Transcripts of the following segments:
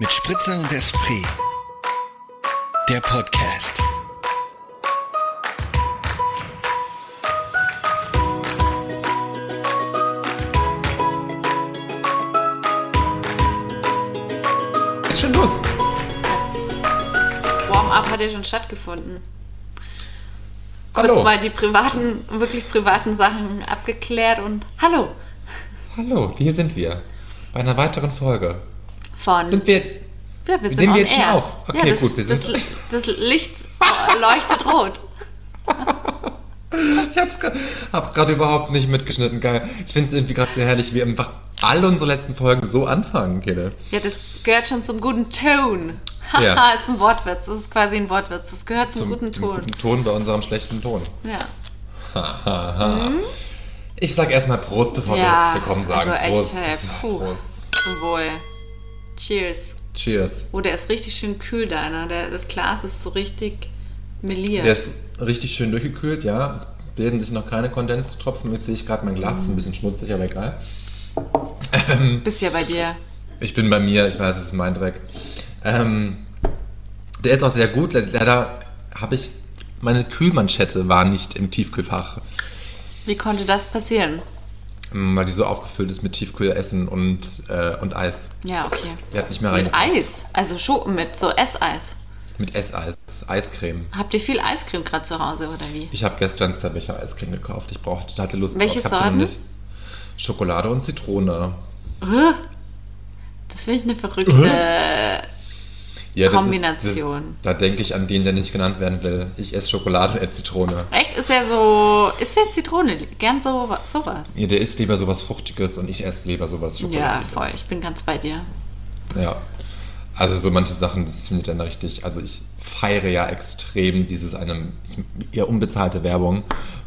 Mit Spritzer und Esprit. Der Podcast. Ist schon los. Warm-up hat ja schon stattgefunden. Kurz Hallo. mal die privaten, wirklich privaten Sachen abgeklärt und hallo Hallo, hier sind wir. Bei einer weiteren Folge. Von. Sind wir. ja, wir sind on wir jetzt schon air. auf? Okay, ja, das, gut, wir sind- Das, das Licht leuchtet rot. Ich hab's hab's gerade überhaupt nicht mitgeschnitten, geil. Ich finde es irgendwie gerade sehr herrlich, wie einfach alle unsere letzten Folgen so anfangen, Kille. Ja, das gehört schon zum guten Ton. Ja. Haha, ist ein Wortwitz. Das ist quasi ein Wortwitz. Das gehört zum, guten zum Ton. guten Ton bei unserem schlechten Ton. Ja. Haha. Ich sag erstmal Prost, bevor wir Mhm. Ja, jetzt willkommen sagen. also echt, Prost. hey, puh. Prost. Zum Wohl. Cheers. Cheers. Oh, der ist richtig schön kühl, deiner. Der, das Glas ist so richtig meliert. Der ist richtig schön durchgekühlt, ja. Es bilden sich noch keine Kondenstropfen. Jetzt sehe ich gerade mein Glas, Mhm. ist ein bisschen schmutzig, aber egal. Bist ja bei dir. Ich bin bei mir, ich weiß, es ist mein Dreck. Ähm, der ist auch sehr gut. Le- Leider habe ich, meine Kühlmanschette war nicht im Tiefkühlfach, Wie konnte das passieren? Weil die so aufgefüllt ist mit Tiefkühlessen und, äh, und Eis. Ja, okay. Die hat nicht mehr Mit reingepasst. Eis. Also schon mit so Esseis. Mit Esseis, Eiscreme. Habt ihr viel Eiscreme gerade zu Hause oder wie? Ich habe gestern zwei Becher Eiscreme gekauft. Ich brauchte, hatte Lust Welche drauf. Sorten? Schokolade und Zitrone. Das finde ich eine verrückte. Ja, Kombination. Ist, das, da denke ich an den, der nicht genannt werden will. Ich esse Schokolade und esse Zitrone. Echt? Ist ja so. Ist der Zitrone gern so sowas? Ja, der isst lieber sowas Fruchtiges und ich esse lieber sowas Ja, Schokoladiges. voll. Ich bin ganz bei dir. Ja. Also so manche Sachen, das finde ich dann richtig. Also ich feiere ja extrem dieses eine ich, eher unbezahlte Werbung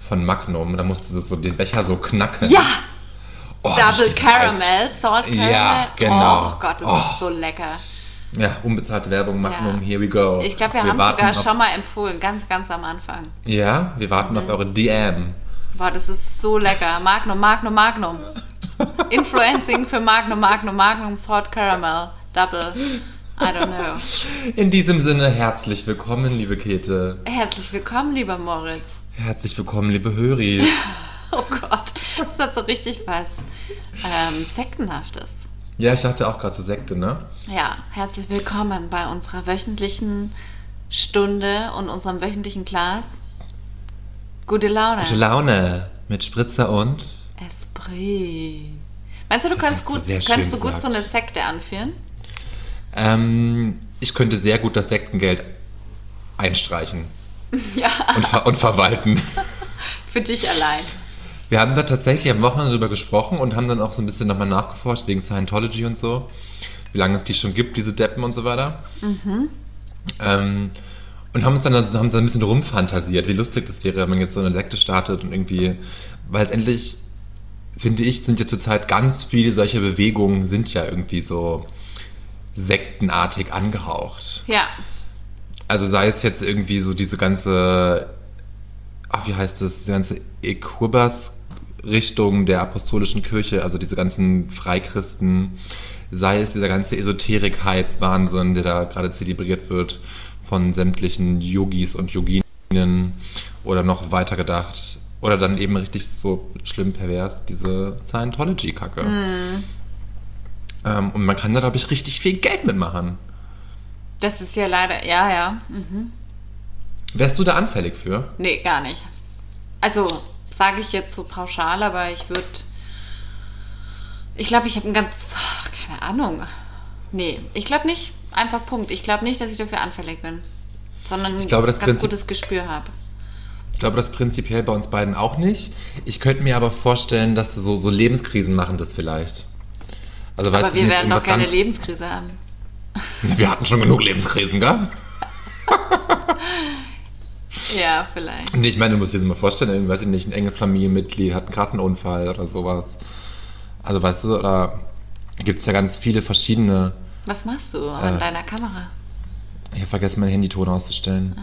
von Magnum. Da musst du so den Becher so knacken. Ja! Oh, Double Caramel, Salt Caramel. Ja, genau. Oh Gott, das Oh. ist so lecker. Ja, unbezahlte Werbung, Magnum, Ja. here we go. Ich glaube, wir, haben warten sogar auf, schon mal empfohlen, ganz, ganz am Anfang. Ja, wir warten auf eure DM. Boah, das ist so lecker. Magnum, Magnum, Magnum. Influencing für Magnum, Magnum, Magnum, Salt Caramel. Double. I don't know. In diesem Sinne, herzlich willkommen, liebe Käthe. Herzlich willkommen, lieber Moritz. Herzlich willkommen, liebe Höris. Oh Gott, das hat so richtig was ähm, Sektenhaftes. Ja, ich dachte auch gerade zur Sekte, ne? Ja, herzlich willkommen bei unserer wöchentlichen Stunde und unserem wöchentlichen Glas. Gute Laune. Gute Laune mit Spritzer und Esprit. Meinst du, du Das kannst, du gut, sehr kannst du gut so eine Sekte anführen? Ähm, ich könnte sehr gut das Sektengeld einstreichen Ja, und, ver und verwalten. für dich allein. Wir haben da tatsächlich am Wochenende drüber gesprochen und haben dann auch so ein bisschen nochmal nachgeforscht wegen Scientology und so. Wie lange es die schon gibt, diese Deppen und so weiter. Ähm, und haben uns dann also, haben dann ein bisschen rumfantasiert, wie lustig das wäre, wenn man jetzt so eine Sekte startet und irgendwie, weil letztendlich, finde ich, sind ja zurzeit ganz viele solche Bewegungen, sind ja irgendwie so sektenartig angehaucht. Ja, Also sei es jetzt irgendwie so diese ganze, ach, wie heißt das, diese ganze Equibas-Richtung der apostolischen Kirche, also diese ganzen Freikristen, sei es dieser ganze Esoterik-Hype-Wahnsinn, der da gerade zelebriert wird von sämtlichen Yogis und Yogininnen oder noch weiter gedacht. Oder dann eben richtig so schlimm pervers, diese Scientology-Kacke. Ähm, und man kann da, glaube ich, richtig viel Geld mitmachen. das ist ja leider, ja, ja. Mhm. Wärst du da anfällig für? Nee, gar nicht. Also, sage ich jetzt so pauschal, aber ich würde. Ich glaube, ich habe ein ganz. Keine Ahnung. Nee, ich glaube nicht. Einfach Punkt. Ich glaube nicht, dass ich dafür anfällig bin. Sondern Ich glaube, ein ganz Prinzip- gutes Gespür habe. Ich glaube, das prinzipiell bei uns beiden auch nicht. Ich könnte mir aber vorstellen, dass so, so Lebenskrisen machen das vielleicht. Also, Aber wir werden doch keine Lebenskrise haben. Wir hatten schon genug Lebenskrisen, gell? Ja, vielleicht. Nee, ich meine, du musst dir das mal vorstellen, irgendwie, weiß ich nicht, ein enges Familienmitglied hat einen krassen Unfall oder sowas. Also, weißt du, oder gibt es ja ganz viele verschiedene. Was machst du an Äh. deiner Kamera? Ich habe vergessen, meinen Handyton auszustellen.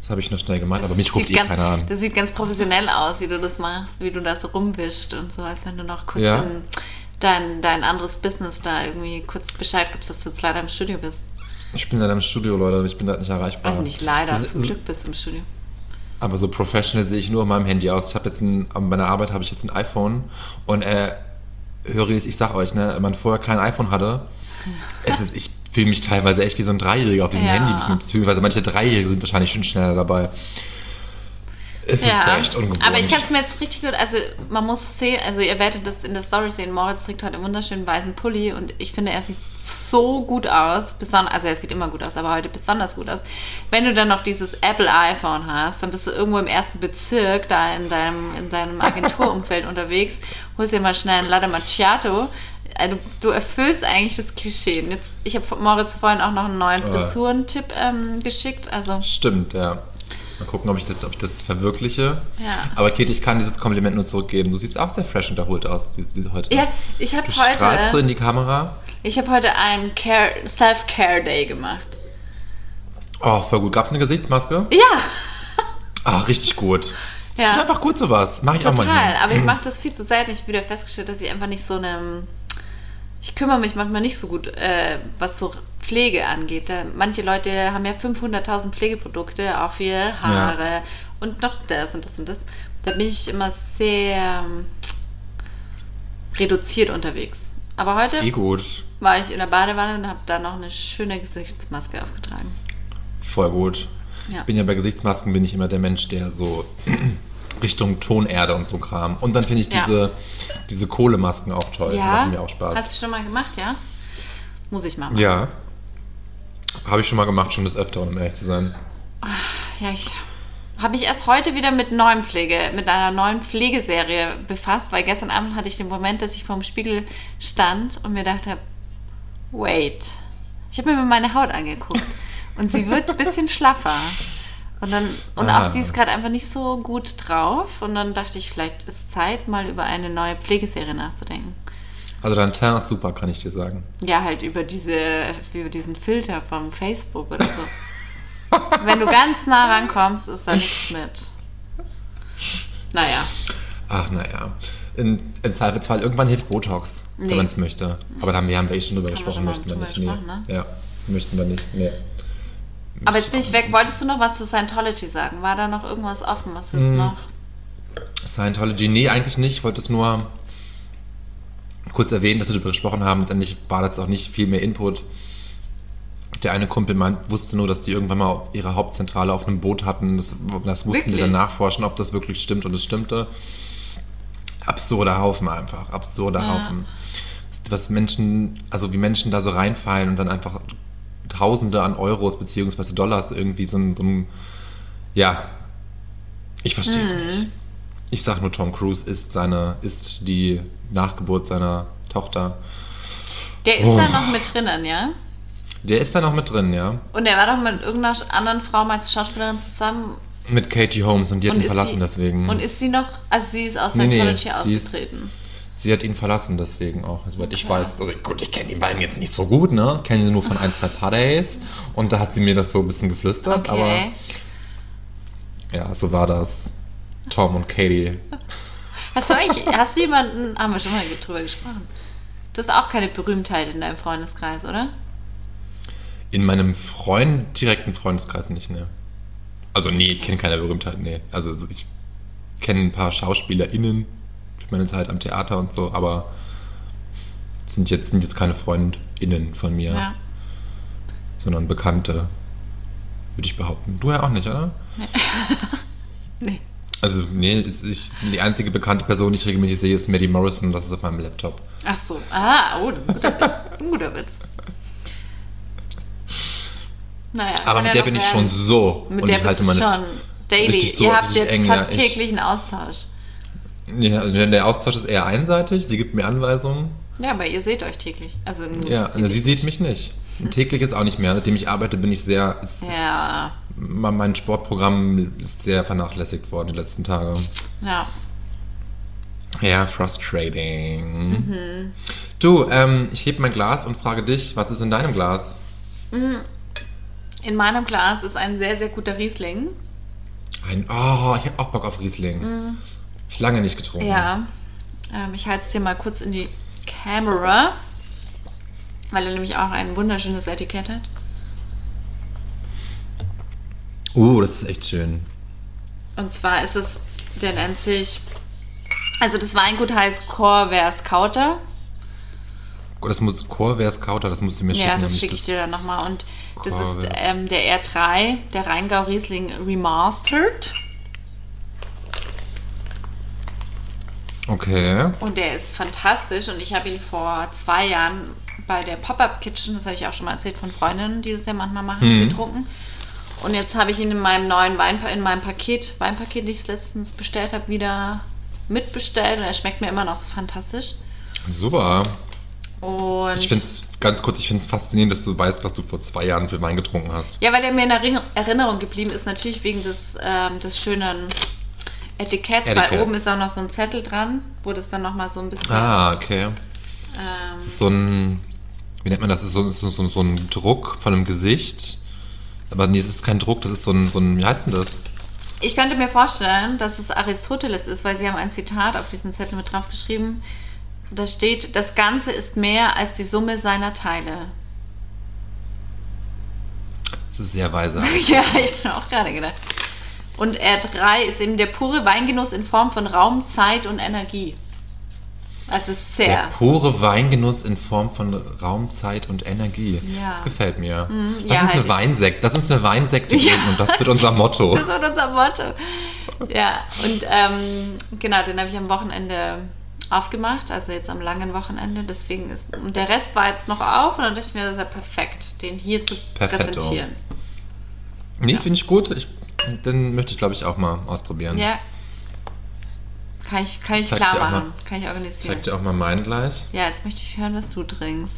Das habe ich noch schnell gemacht, aber mich ruft Ah. Eh ganz, keiner an. Das sieht ganz professionell aus, wie du das machst, wie du das rumwischt und so, als wenn du noch kurz Ja. dein, dein anderes Business da irgendwie kurz Bescheid gibst, dass du jetzt leider im Studio bist. Ich bin leider im Studio, Leute. Ich bin da nicht erreichbar. Also nicht leider, Das- zum Glück bist du im Studio. Aber so professional sehe ich nur auf meinem Handy aus. Ich habe jetzt ein, an meiner Arbeit habe ich jetzt ein iPhone und äh, höre ich, ich sag euch, ne, wenn man vorher kein iPhone hatte, es ist, ich fühle mich teilweise echt wie so ein Dreijähriger auf diesem Ja. Handy, beziehungsweise manche Dreijährige sind wahrscheinlich schon schneller dabei. Es ist echt ungewohnt. aber ich kann es mir jetzt richtig gut, also man muss sehen, also ihr werdet das in der Story sehen, Moritz trägt heute einen wunderschönen weißen Pulli und ich finde, er sieht so gut aus, beson also er sieht immer gut aus, aber heute besonders gut aus. Wenn du dann noch dieses Apple iPhone hast, dann bist du irgendwo im ersten Bezirk, da in deinem, in deinem Agenturumfeld unterwegs, holst dir mal schnell ein Latte Macchiato. Also, du erfüllst eigentlich das Klischee. Und Jetzt, ich habe Moritz vorhin auch noch einen neuen Ja. Frisurentipp ähm, geschickt. Also Stimmt, ja. Mal gucken, ob ich das, ob ich das verwirkliche. Ja. Aber Kate, ich kann dieses Kompliment nur zurückgeben. Du siehst auch sehr fresh und erholt aus die, die, heute. Ja, ich habe Du strahlst so heute, in die Kamera. Ich habe heute einen Care, Self-Care Day gemacht. Oh, voll gut. Gab es eine Gesichtsmaske? Ja, Ah, richtig gut. Das Ja. ist einfach gut sowas. Mach ich auch mal. total. Aber ich mache das viel zu selten. Ich habe wieder festgestellt, dass ich einfach nicht so eine. Ich kümmere mich manchmal nicht so gut, äh, was so Pflege angeht. Manche Leute haben ja 500.000 Pflegeprodukte, auch für ihre Haare und noch das und das und das. Da bin ich immer sehr ähm, reduziert unterwegs. Aber heute Eh gut. War ich in der Badewanne und habe da noch eine schöne Gesichtsmaske aufgetragen. Voll gut. Ja. Ich bin ja bei Gesichtsmasken bin ich immer der Mensch, der so Richtung Tonerde und so Kram. Und dann finde ich Ja. diese, diese Kohlemasken auch toll. Die machen mir auch Spaß. Hast du schon mal gemacht, ja? Muss ich mal machen. ja. Habe ich schon mal gemacht, schon des Öfteren, um ehrlich zu sein. Ja, ich habe mich erst heute wieder mit neuem Pflege, mit einer neuen Pflegeserie befasst, weil gestern Abend hatte ich den Moment, dass ich vorm Spiegel stand und mir dachte, wait. Ich habe mir mal meine Haut angeguckt und sie wird ein bisschen schlaffer. Und dann und Ah. auch sie ist gerade einfach nicht so gut drauf und dann dachte ich, vielleicht ist Zeit mal über eine neue Pflegeserie nachzudenken. Also dein Teint ist super, kann ich dir sagen. Ja, halt über diese, über diesen Filter vom Facebook oder so. Wenn du ganz nah rankommst, ist da nichts mit. Naja. Ach, naja. In, Im Zweifelsfall, irgendwann hilft Botox, Nee. wenn man es möchte. Aber da haben wir, haben wir eh schon drüber gesprochen, möchten wir nicht. Nee. gesprochen, ne? Ja, möchten wir nicht. Nee. Aber jetzt bin ich weg. Wolltest du noch was zu Scientology sagen? War da noch irgendwas offen, was du jetzt Hm. noch. Scientology, nee, eigentlich nicht. Ich wollte es nur kurz erwähnen, dass wir darüber gesprochen haben. Letztendlich war das auch nicht viel mehr Input. Der eine Kumpel meint, wusste nur, dass die irgendwann mal ihre Hauptzentrale auf einem Boot hatten. Das, das mussten Wirklich? wir dann nachforschen, ob das wirklich stimmt und es stimmte. Absurder Haufen einfach. Absurder Ja. Haufen. Was Menschen, also wie Menschen da so reinfallen und dann einfach Tausende an Euros beziehungsweise Dollars irgendwie so, ein- so ein, ja, ich verstehe es Mhm. nicht. Ich sag nur, Tom Cruise ist seine, ist die Nachgeburt seiner Tochter. Der ist Oh. da noch mit drinnen, ja? Der ist da noch mit drin, ja. Und er war doch mit irgendeiner anderen Frau mal als Schauspielerin zusammen. Mit Katie Holmes und die hat ihn ist verlassen die, deswegen. Und ist sie noch, also sie ist aus Nee, nee, Scientology die ist- ausgetreten. Sie hat ihn verlassen deswegen auch. Also, ich weiß, also gut, ich kenne die beiden jetzt nicht so gut, ne? Ich kenne sie nur von ein, zwei Partys. Und da hat sie mir das so ein bisschen geflüstert, aber Okay. ja, so war das. Tom und Katie. Hast du eigentlich, hast du jemanden, haben wir schon mal drüber gesprochen. Du hast auch keine Berühmtheit in deinem Freundeskreis, oder? In meinem Freund, direkten Freundeskreis nicht, ne? Also, nee, ich kenne keine Berühmtheit, nee. Also, so, ich kenne ein paar SchauspielerInnen meine Zeit am Theater und so, aber sind jetzt, sind jetzt keine FreundInnen von mir, Ja. sondern Bekannte, würde ich behaupten. Du ja auch nicht, oder? Nee. Also, nee, ist, ich, die einzige bekannte Person, die ich regelmäßig sehe, ist Maddie Morrison, das ist auf meinem Laptop. Ach so. Ah, oh, das ist ein guter Witz. Ein guter Witz. Naja. Aber mit der bin ich schon so. Mit und der ich halte meine. schon daily. so, Ihr habt jetzt eng, fast täglichen Austausch. Ja, also der Austausch ist eher einseitig, sie gibt mir Anweisungen. Ja, aber ihr seht euch täglich. Also Ja, sie, sie sieht mich nicht. Täglich ist auch nicht mehr. Seitdem ich arbeite, bin ich sehr. Ist, Ja, ist, mein Sportprogramm ist sehr vernachlässigt worden die letzten Tage. ja. Ja, frustrating. Mhm. Du, ähm, ich heb mein Glas und frage dich, was ist in deinem Glas? In meinem Glas ist ein sehr, sehr guter Riesling. Ein, oh, ich habe auch Bock auf Riesling. Ich lange nicht getrunken. Ja. Ähm, ich halte es dir mal kurz in die Camera, weil er nämlich auch ein wunderschönes Etikett hat. Oh, das ist echt schön. Und zwar ist es, der nennt sich, also das Weingut heißt Corvers Kauter. Das muss Chorvers Kauter, das musst du mir schicken. Ja, das schicke ich dir dann nochmal. Und das Corvus. ist ähm, der R3, der Rheingau Riesling Remastered. Okay. Und der ist fantastisch. Und ich habe ihn vor zwei Jahren bei der Pop-Up Kitchen, das habe ich auch schon mal erzählt von Freundinnen, die das ja manchmal machen, Mhm. getrunken. Und jetzt habe ich ihn in meinem neuen Wein, in meinem Paket, Weinpaket, das ich letztens bestellt habe, wieder mitbestellt. Und er schmeckt mir immer noch so fantastisch. Super. Und Ich finde es, ganz kurz, ich finde es faszinierend, dass du weißt, was du vor zwei Jahren für Wein getrunken hast. Ja, weil der mir in Erinner- Erinnerung geblieben ist, natürlich wegen des, ähm, des schönen Etiketts, weil Etiketts. oben ist auch noch so ein Zettel dran, wo das dann nochmal so ein bisschen. Ah, okay. Ähm, Das ist so ein, wie nennt man das? Das ist so, so, so, so ein Druck von einem Gesicht. Aber nee, es ist kein Druck, das ist so ein, so ein wie heißt denn das? ich könnte mir vorstellen, dass es Aristoteles ist, weil sie haben ein Zitat auf diesen Zettel mit drauf geschrieben. Da steht, das Ganze ist mehr als die Summe seiner Teile. Das ist sehr weise. ja, ich habe auch gerade gedacht. Und R3 ist eben der pure Weingenuss in Form von Raum, Zeit und Energie. Das ist Der sehr. pure Weingenuss in Form von Raum, Zeit und Energie. Ja. Das gefällt mir. Mhm, Lass ja, uns eine halt. Weinsekt. Lass uns eine Weinsekte Ja. und das wird unser Motto. Das wird unser Motto. Ja, und ähm, genau, den habe ich am Wochenende aufgemacht, also jetzt am langen Wochenende. Deswegen ist. Und der Rest war jetzt noch auf und dann dachte ich mir, das ist ja perfekt, den hier zu Perfetto. präsentieren. Nee, finde ich gut. Ich, den möchte ich, glaube ich, auch mal ausprobieren. Ja. Kann ich, kann ich Zeig klar machen. mal- Kann ich organisieren. Zeig dir auch mal meinen gleich. Ja, jetzt möchte ich hören, was du trinkst.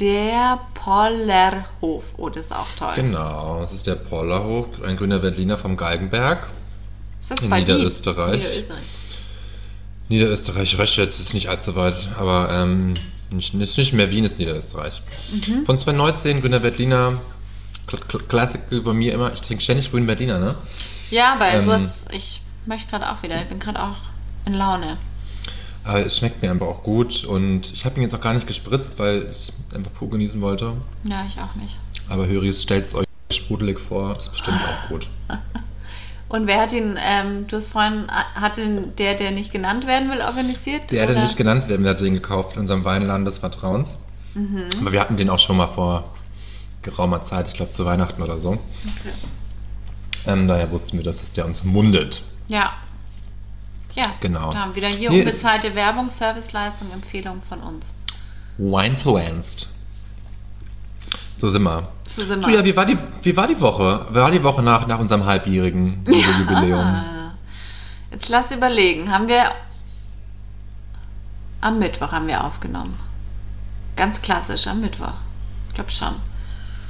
Der Pollerhof. Oh, das ist auch toll. Genau, das ist der Pollerhof, ein grüner Berliner vom Galgenberg. Ist das In? Niederösterreich. Niederösterreich. Niederösterreich, Röschitz ist nicht allzu weit, aber ähm, nicht, ist nicht mehr Wien, ist Niederösterreich. Mhm. Von 2019, grüner Berliner, Kl Kl Klassik über mir immer. Ich trinke ständig grünen Berliner, ne? Ja, weil Ähm, du hast. Ich möchte gerade auch wieder. Ich bin gerade auch in Laune. Aber es schmeckt mir einfach auch gut und ich habe ihn jetzt auch gar nicht gespritzt, weil ich einfach pur genießen wollte. Ja, ich auch nicht. Aber Höris, stellt es euch sprudelig vor, ist bestimmt auch gut. Und wer hat ihn, ähm, du hast vorhin, hat ihn der, der nicht genannt werden will, organisiert? Der, der oder? nicht genannt werden, der hat den gekauft in unserem Weinladen des Vertrauens. Mhm. Aber wir hatten den auch schon mal vor geraumer Zeit, ich glaube zu Weihnachten oder so. Okay. Ähm, daher wussten wir, dass es der uns mundet. Ja. Ja, Genau. Da haben wir wieder hier Nee, unbezahlte Werbung, Serviceleistung, Empfehlung von uns. Wine to Ernst. So sind wir. So sind Du, wir. ja, wie war die, wie war die Woche? Wie war die Woche nach, nach unserem halbjährigen Jubiläum? Ah. Jetzt lass überlegen. Haben wir am Mittwoch haben wir aufgenommen. Ganz klassisch am Mittwoch. Ich glaube schon.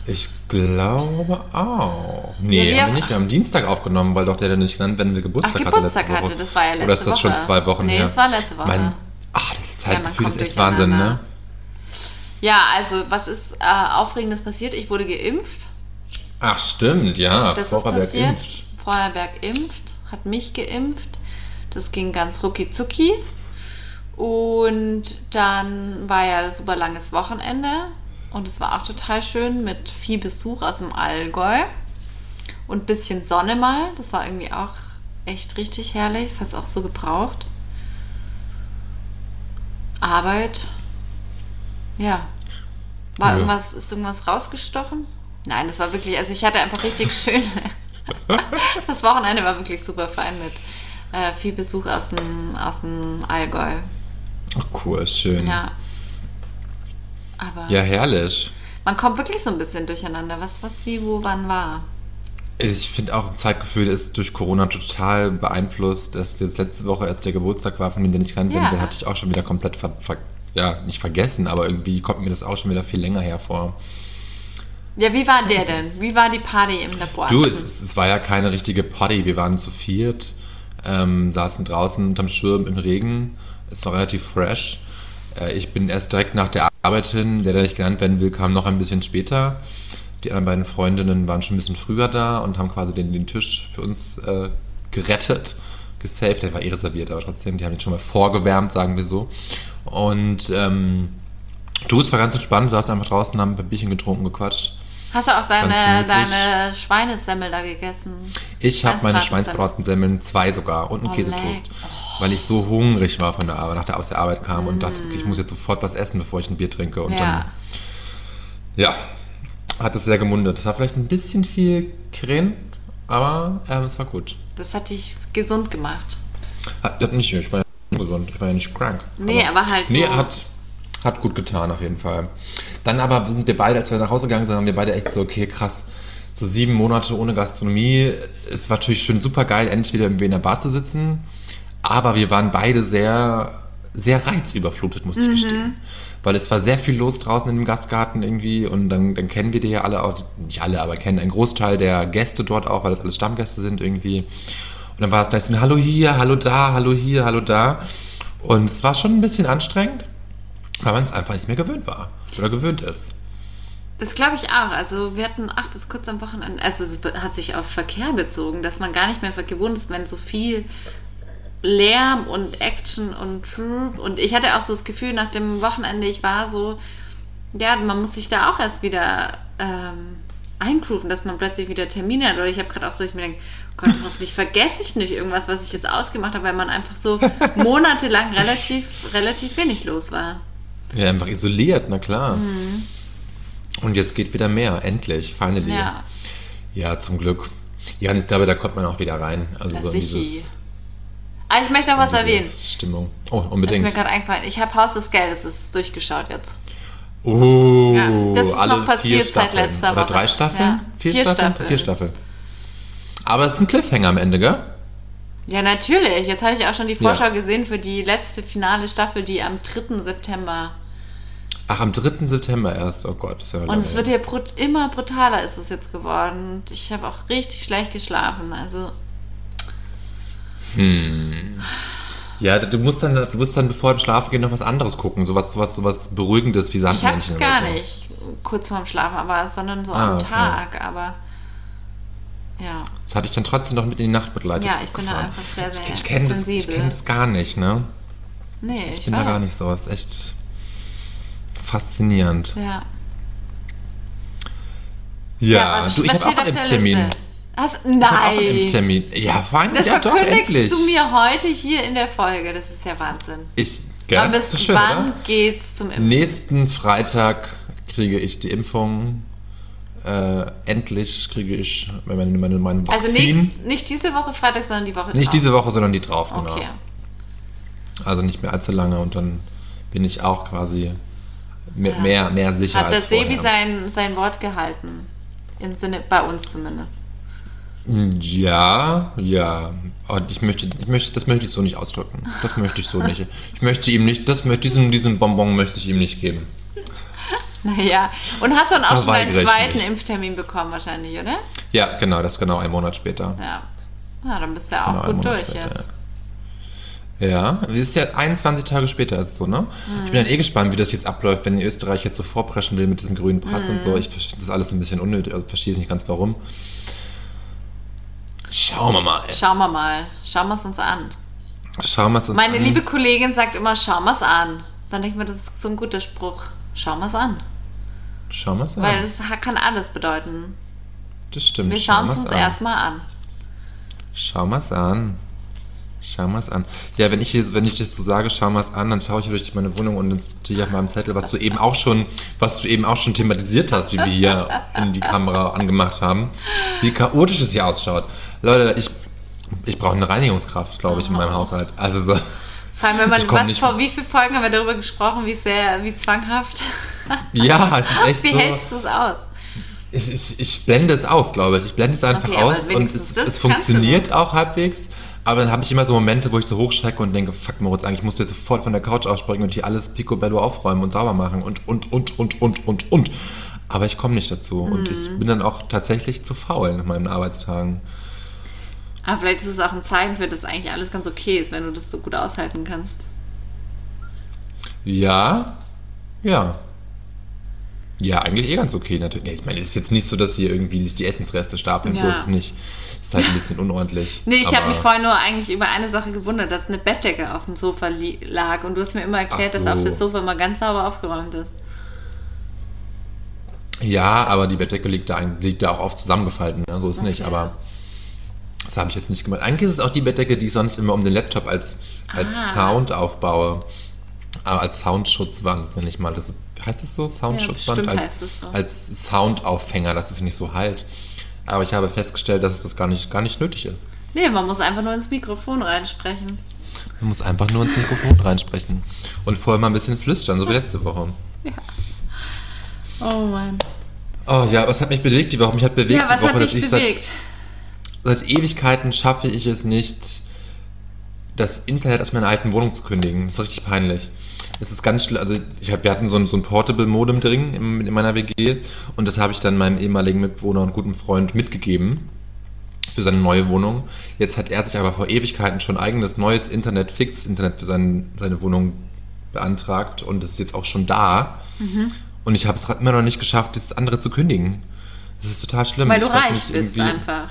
Ich glaube auch. Nee, Ja, wir- haben nicht. Wir haben Dienstag aufgenommen, weil doch der, der nicht genannt werden will, Geburtstag, Ach, hatte Geburtstag Woche. hatte, das war ja letzte Oder ist das schon Woche. zwei Wochen Nee, her? das war letzte Woche. Mein, ach, das Ja, Zeitgefühl man ist echt Wahnsinn, ne? Ja, also was ist äh, Aufregendes passiert? Ich wurde geimpft. Ach, stimmt, ja. Das Vorarlberg impft. Vorarlberg impft, hat mich geimpft. Das ging ganz rucki zucki. Und dann war ja ein super langes Wochenende. Und es war auch total schön mit viel Besuch aus dem Allgäu. Und ein bisschen Sonne mal. Das war irgendwie auch echt richtig herrlich. Das hat es auch so gebraucht. Arbeit. Ja. War Ja. irgendwas, ist irgendwas rausgestochen? Nein, das war wirklich, also ich hatte einfach richtig schön. das Wochenende war wirklich super fein mit äh, viel Besuch aus dem, aus dem Allgäu. Ach, cool, schön. Ja. Aber Ja, herrlich. man kommt wirklich so ein bisschen durcheinander, was, was, wie, wo, wann war. Ich finde auch, Zeitgefühl ist durch Corona total beeinflusst. Dass jetzt letzte Woche, als der Geburtstag war, von dem der nicht genannt werden Ja. will, hatte ich auch schon wieder komplett, ver ver ja, nicht vergessen, aber irgendwie kommt mir das auch schon wieder viel länger hervor. Ja, wie war der denn? Wie war die Party im Labor? Du, es, es, es war ja keine richtige Party. Wir waren zu viert, ähm, saßen draußen unterm Schirm im Regen. Es war relativ fresh. Äh, ich bin erst direkt nach der Arbeit hin. Der, der nicht genannt werden will, kam noch ein bisschen später. Die anderen beiden Freundinnen waren schon ein bisschen früher da und haben quasi den, den Tisch für uns äh, gerettet. gesaved. Der war eh reserviert, aber trotzdem, die haben ihn schon mal vorgewärmt, sagen wir so. Und ähm, du, es war ganz entspannt, saßen einfach draußen, haben ein Bierchen getrunken, gequatscht. Hast du auch deine, deine Schweinesemmel da gegessen? Ich habe meine Schweinsbraten. Schweinsbratensemmeln, zwei sogar, und einen Oh, Käsetoast. leck. Weil ich so hungrig war von der Arbeit, nach der aus der Arbeit kam und dachte, okay, ich muss jetzt sofort was essen, bevor ich ein Bier trinke. Und Ja. dann, ja, hat es sehr gemundet. Das war vielleicht ein bisschen viel Creme, aber ähm, es war gut. Das hat dich gesund gemacht. Hat, hat nicht, ich war ja nicht gesund, ich war ja nicht krank. Nee, aber halt Nee, so- hat, hat gut getan auf jeden Fall. Dann aber sind wir beide, als wir nach Hause gegangen sind, haben wir beide echt so, okay, krass, so sieben Monate ohne Gastronomie. Es war natürlich schon super geil, endlich wieder irgendwie in der Bar zu sitzen. Aber wir waren beide sehr, sehr reizüberflutet, muss ich gestehen. Weil es war sehr viel los draußen in dem Gastgarten irgendwie und dann, dann kennen wir die ja alle, auch, nicht alle, aber kennen einen Großteil der Gäste dort auch, weil das alles Stammgäste sind irgendwie. Und dann war es gleich so ein Hallo hier, Hallo da, Hallo hier, Hallo da. Und es war schon ein bisschen anstrengend, weil man es einfach nicht mehr gewöhnt war oder gewöhnt ist. Das glaube ich auch. Also wir hatten, ach, das kurz am Wochenende, also es hat sich auf Verkehr bezogen, dass man gar nicht mehr gewohnt ist, wenn so viel Lärm und Action und Troop und ich hatte auch so das Gefühl nach dem Wochenende, ich war so, ja, man muss sich da auch erst wieder ähm, eingrooven, dass man plötzlich wieder Termine hat. Oder ich habe gerade auch so, ich mir denke, oh Gott, hoffentlich vergesse ich nicht irgendwas, was ich jetzt ausgemacht habe, weil man einfach so monatelang relativ, relativ wenig los war. Ja, einfach isoliert, na klar. Und jetzt geht wieder mehr, endlich, finally. Ja, Ja, zum Glück. Ja, und ich glaube, da kommt man auch wieder rein. Also das so dieses, Ah, ich möchte noch was erwähnen. Stimmung. Oh, Das ist unbedingt. mir gerade eingefallen. Ich habe Haus des Geldes, es ist durchgeschaut jetzt. Oh, Ja, das ist alle noch passiert vier seit letzter Oder Woche. drei Staffeln? Ja. Vier, Vier Staffeln? Staffeln. Vier Staffeln. Aber es ist ein Cliffhanger am Ende, gell? Ja, natürlich. Jetzt habe ich auch schon die Ja. Vorschau gesehen für die letzte finale Staffel, die am 3. September. Ach, am 3. September erst. Oh Gott, ja Und es wird ja brut immer brutaler ist es jetzt geworden. Ich habe auch richtig schlecht geschlafen. Also, Hm. Ja, du musst dann, du musst dann, bevor du schlafen gehst, noch was anderes gucken. Sowas, sowas, sowas Beruhigendes wie ich Sandmännchen es gar oder so. nicht kurz vorm Schlafen, aber sondern so Ah, am okay. Tag. Aber ja, Das hatte ich dann trotzdem noch mit in die Nacht begleitet. Ja, ich bin da gefahren. einfach sehr, sehr Ich, ich kenne das, ich sensibel. kenn das gar nicht, ne? nee, Ich, ich, bin weiß. da gar nicht so. Das ist echt faszinierend. Ja. Ja, was, du, ich habe auch einen Impftermin. Liste? Hast, Ich habe auch einen nein. Impftermin. Ja, fein, Das ja doch, endlich. du mir heute hier in der Folge. Das ist ja Wahnsinn. Ich, gell? Wann, Das bis, schön, wann oder? geht's zum Impfen? Nächsten Freitag kriege ich die Impfung. Äh, endlich kriege ich meine, meine, meine Also Vakzin. nicht, nicht diese Woche Freitag, sondern die Woche nicht drauf. diese Woche, sondern die drauf, genau. Okay. Also nicht mehr allzu lange und dann bin ich auch quasi mehr, Ja. mehr, mehr sicher Hat als vorher. Sebi sein, sein Wort gehalten? Im Sinne, bei uns zumindest. Ja, ja. Und ich möchte, ich möchte, das möchte ich so nicht ausdrücken. Das möchte ich so nicht. Ich möchte ihm nicht, das möchte, diesen, diesen Bonbon möchte ich ihm nicht geben. Naja. Und hast du dann auch Da schon deinen zweiten. Impftermin bekommen wahrscheinlich, oder? Ja, genau, das ist genau ein Monat später. Ja. Na, dann bist du ja auch Genau, gut durch später, jetzt. Ja. Ja, es ist ja 21 Tage später ist so, ne? Ich bin dann eh gespannt, wie das jetzt abläuft, wenn Österreich jetzt so vorpreschen will mit diesem grünen Pass und so. Ich verstehe das ist alles ein bisschen unnötig, also verstehe ich nicht ganz warum. Schauen wir mal. Schauen wir mal. Schauen wir es uns an. Schauen wir es uns Meine an. liebe Kollegin sagt immer, schauen wir es an. Dann denke ich mir, das ist so ein guter Spruch. Schauen wir es an. Schauen wir es an. Weil das kann alles bedeuten. das stimmt. Wir schauen es uns an. erstmal an. Schau mal's an. Schau mal's an. Ja, wenn ich, hier, wenn ich das so sage, schau mal's an, dann schaue ich hier durch meine Wohnung und dann stehe ich auf meinem Zettel, was du eben auch schon, was du eben auch schon thematisiert hast, wie wir hier in die Kamera angemacht haben, wie chaotisch es hier ausschaut. Leute, ich, ich brauche eine Reinigungskraft, glaube ich, in meinem Haushalt. Also so. Vor allem, wenn man, was, nicht- vor wie vielen Folgen haben wir darüber gesprochen, wie sehr, wie zwanghaft? Ja, es ist echt wie so. hältst du es aus? Ich, ich, ich blende es aus, glaube ich. Ich blende es einfach Okay, aus und es, es funktioniert auch halbwegs. Aber dann habe ich immer so Momente, wo ich so hochschrecke und denke, fuck Moritz, eigentlich musst du jetzt sofort von der Couch ausspringen und hier alles picobello aufräumen und sauber machen und, und, und, und, und, und, und. Aber ich komme nicht dazu und ich Mhm. bin dann auch tatsächlich zu faul nach meinen Arbeitstagen. Aber vielleicht ist es auch ein Zeichen für, dass eigentlich alles ganz okay ist, wenn du das so gut aushalten kannst. Ja, ja. Ja, eigentlich eh ganz okay natürlich. Ich meine, es ist jetzt nicht so, dass hier irgendwie sich die Essensreste stapeln. So Ja. ist es nicht. Ist halt ein bisschen unordentlich. Nee, ich habe mich vorhin nur eigentlich über eine Sache gewundert, dass eine Bettdecke auf dem Sofa lag. Und du hast mir immer erklärt, so. dass auf das Sofa immer ganz sauber aufgeräumt ist. Ja, aber die Bettdecke liegt da, liegt da auch oft zusammengefalten. Ne? So ist nicht, Okay. aber das habe ich jetzt nicht gemacht. Eigentlich ist es auch die Bettdecke, die ich sonst immer um den Laptop als, als Ah. Sound aufbaue. Aber als Soundschutzwand, wenn ich mal das. Heißt das so? Soundschutzwand? bestimmt als, so. als Soundaufhänger, dass es nicht so halt. Aber ich habe festgestellt, dass es das gar nicht, gar nicht nötig ist. Nee, man muss einfach nur ins Mikrofon reinsprechen. Man muss einfach nur ins Mikrofon reinsprechen. Und vorher mal ein bisschen flüstern, so wie letzte Woche. Oh Mann. Oh ja, was hat mich bewegt die Woche? Mich hat bewegt Ja, die Woche, dass ich bewegt? seit Ewigkeiten schaffe ich es nicht, das Internet aus meiner alten Wohnung zu kündigen. Das ist richtig peinlich. Es ist ganz schlimm. Also ich hab, wir hatten so ein, so ein Portable Modem drin in, in meiner WG und das habe ich dann meinem ehemaligen Mitbewohner und guten Freund mitgegeben für seine neue Wohnung. Jetzt hat er sich aber vor Ewigkeiten schon eigenes neues Internet, fixes Internet für sein, seine Wohnung beantragt und es ist jetzt auch schon da. Mhm. Und ich habe es immer noch nicht geschafft, das andere zu kündigen. Das ist total schlimm. Weil du reich bist einfach.